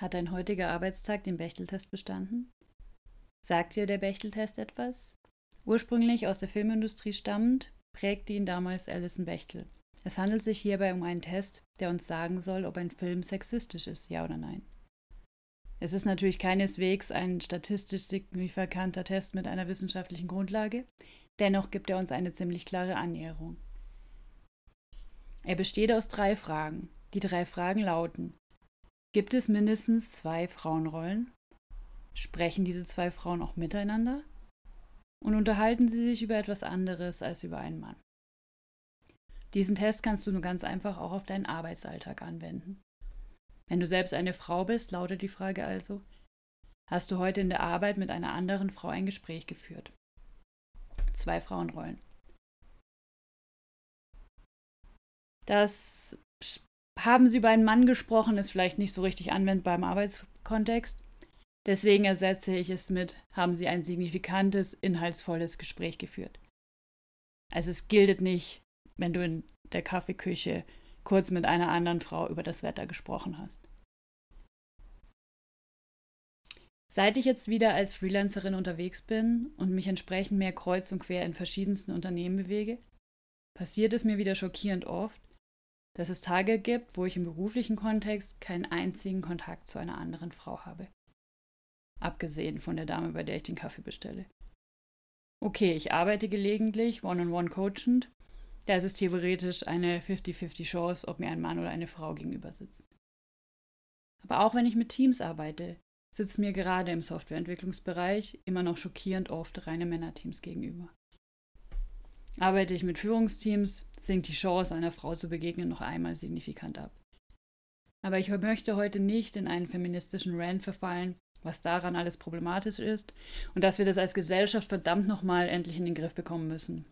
Hat dein heutiger Arbeitstag den Bechteltest bestanden? Sagt dir der Bechteltest etwas? Ursprünglich aus der Filmindustrie stammend, prägte ihn damals Alison Bechtel. Es handelt sich hierbei um einen Test, der uns sagen soll, ob ein Film sexistisch ist, ja oder nein. Es ist natürlich keineswegs ein statistisch signifikanter Test mit einer wissenschaftlichen Grundlage, dennoch gibt er uns eine ziemlich klare Annäherung. Er besteht aus drei Fragen. Die drei Fragen lauten Gibt es mindestens zwei Frauenrollen? Sprechen diese zwei Frauen auch miteinander? Und unterhalten sie sich über etwas anderes als über einen Mann? Diesen Test kannst du nur ganz einfach auch auf deinen Arbeitsalltag anwenden. Wenn du selbst eine Frau bist, lautet die Frage also, hast du heute in der Arbeit mit einer anderen Frau ein Gespräch geführt? Zwei Frauenrollen. Das haben sie über einen Mann gesprochen, ist vielleicht nicht so richtig anwendbar im Arbeitskontext. Deswegen ersetze ich es mit, haben sie ein signifikantes, inhaltsvolles Gespräch geführt. Also es gilt nicht, wenn du in der Kaffeeküche kurz mit einer anderen Frau über das Wetter gesprochen hast. Seit ich jetzt wieder als Freelancerin unterwegs bin und mich entsprechend mehr kreuz und quer in verschiedensten Unternehmen bewege, passiert es mir wieder schockierend oft, dass es Tage gibt, wo ich im beruflichen Kontext keinen einzigen Kontakt zu einer anderen Frau habe. Abgesehen von der Dame, bei der ich den Kaffee bestelle. Okay, ich arbeite gelegentlich one-on-one coachend. Da ist es theoretisch eine 50-50 Chance, ob mir ein Mann oder eine Frau gegenüber sitzt. Aber auch wenn ich mit Teams arbeite, sitzen mir gerade im Softwareentwicklungsbereich immer noch schockierend oft reine Männerteams gegenüber. Arbeite ich mit Führungsteams, sinkt die Chance, einer Frau zu begegnen, noch einmal signifikant ab. Aber ich möchte heute nicht in einen feministischen Rant verfallen, was daran alles problematisch ist und dass wir das als Gesellschaft verdammt nochmal endlich in den Griff bekommen müssen.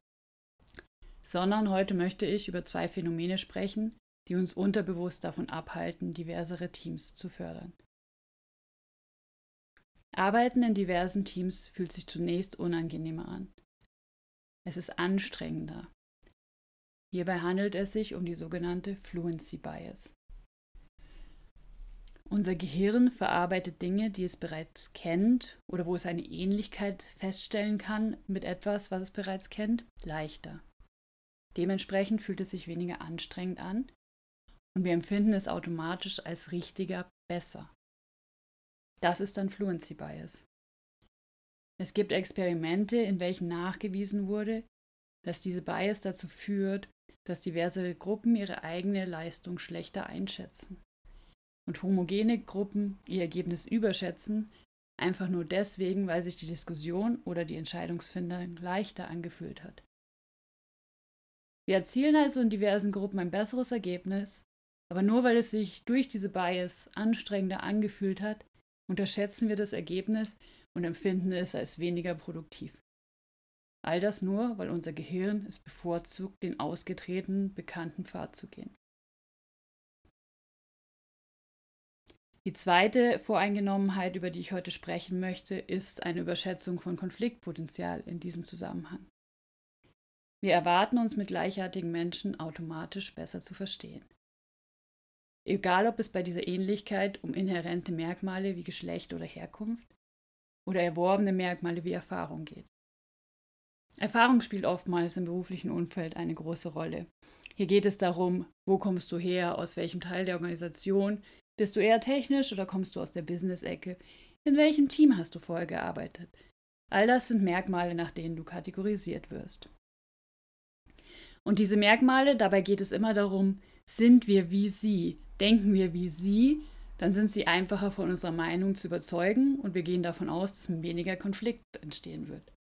Sondern heute möchte ich über zwei Phänomene sprechen, die uns unterbewusst davon abhalten, diversere Teams zu fördern. Arbeiten in diversen Teams fühlt sich zunächst unangenehmer an. Es ist anstrengender. Hierbei handelt es sich um die sogenannte Fluency Bias. Unser Gehirn verarbeitet Dinge, die es bereits kennt oder wo es eine Ähnlichkeit feststellen kann mit etwas, was es bereits kennt, leichter. Dementsprechend fühlt es sich weniger anstrengend an und wir empfinden es automatisch als richtiger besser. Das ist dann Fluency Bias. Es gibt Experimente, in welchen nachgewiesen wurde, dass diese Bias dazu führt, dass diverse Gruppen ihre eigene Leistung schlechter einschätzen und homogene Gruppen ihr Ergebnis überschätzen, einfach nur deswegen, weil sich die Diskussion oder die Entscheidungsfindung leichter angefühlt hat. Wir erzielen also in diversen Gruppen ein besseres Ergebnis, aber nur weil es sich durch diese Bias anstrengender angefühlt hat, unterschätzen wir das Ergebnis und empfinden es als weniger produktiv. All das nur, weil unser Gehirn es bevorzugt, den ausgetretenen, bekannten Pfad zu gehen. Die zweite Voreingenommenheit, über die ich heute sprechen möchte, ist eine Überschätzung von Konfliktpotenzial in diesem Zusammenhang. Wir erwarten uns mit gleichartigen Menschen automatisch besser zu verstehen. Egal ob es bei dieser Ähnlichkeit um inhärente Merkmale wie Geschlecht oder Herkunft oder erworbene Merkmale wie Erfahrung geht. Erfahrung spielt oftmals im beruflichen Umfeld eine große Rolle. Hier geht es darum, wo kommst du her, aus welchem Teil der Organisation, bist du eher technisch oder kommst du aus der Business-Ecke, in welchem Team hast du vorher gearbeitet. All das sind Merkmale, nach denen du kategorisiert wirst. Und diese Merkmale, dabei geht es immer darum, sind wir wie sie, denken wir wie sie dann sind sie einfacher von unserer Meinung zu überzeugen und wir gehen davon aus, dass weniger Konflikt entstehen wird.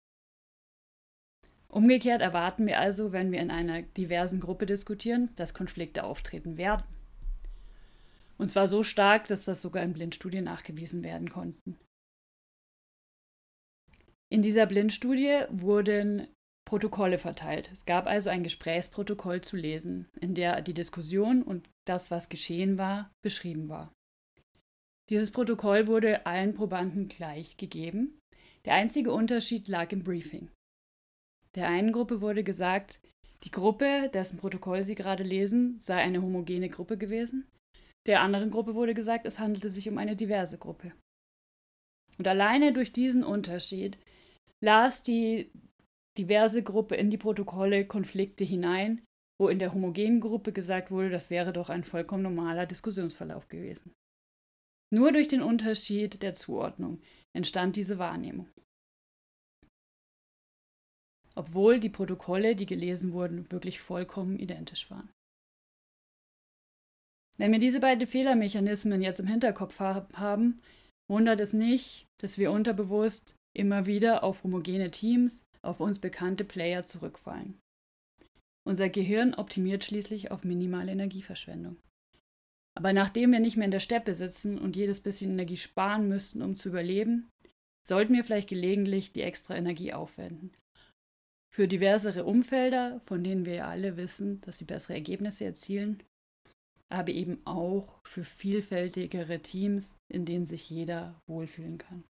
Umgekehrt erwarten wir also, wenn wir in einer diversen Gruppe diskutieren, dass Konflikte auftreten werden. Und zwar so stark, dass das sogar in Blindstudien nachgewiesen werden konnten. In dieser Blindstudie wurden Protokolle verteilt. Es gab also ein Gesprächsprotokoll zu lesen, in der die Diskussion und das, was geschehen war, beschrieben war. Dieses Protokoll wurde allen Probanden gleich gegeben. Der einzige Unterschied lag im Briefing. Der einen Gruppe wurde gesagt, die Gruppe, dessen Protokoll sie gerade lesen, sei eine homogene Gruppe gewesen. Der anderen Gruppe wurde gesagt, es handelte sich um eine diverse Gruppe. Und alleine durch diesen Unterschied las die diverse Gruppe in die Protokolle Konflikte hinein, wo in der homogenen Gruppe gesagt wurde, das wäre doch ein vollkommen normaler Diskussionsverlauf gewesen. Nur durch den Unterschied der Zuordnung entstand diese Wahrnehmung. Obwohl die Protokolle, die gelesen wurden, wirklich vollkommen identisch waren. Wenn wir diese beiden Fehlermechanismen jetzt im Hinterkopf haben, wundert es nicht, dass wir unterbewusst immer wieder auf homogene Teams, auf uns bekannte Player zurückfallen. Unser Gehirn optimiert schließlich auf minimale Energieverschwendung. Aber nachdem wir nicht mehr in der Steppe sitzen und jedes bisschen Energie sparen müssten, um zu überleben, sollten wir vielleicht gelegentlich die extra Energie aufwenden. Für diversere Umfelder, von denen wir ja alle wissen, dass sie bessere Ergebnisse erzielen, aber eben auch für vielfältigere Teams, in denen sich jeder wohlfühlen kann.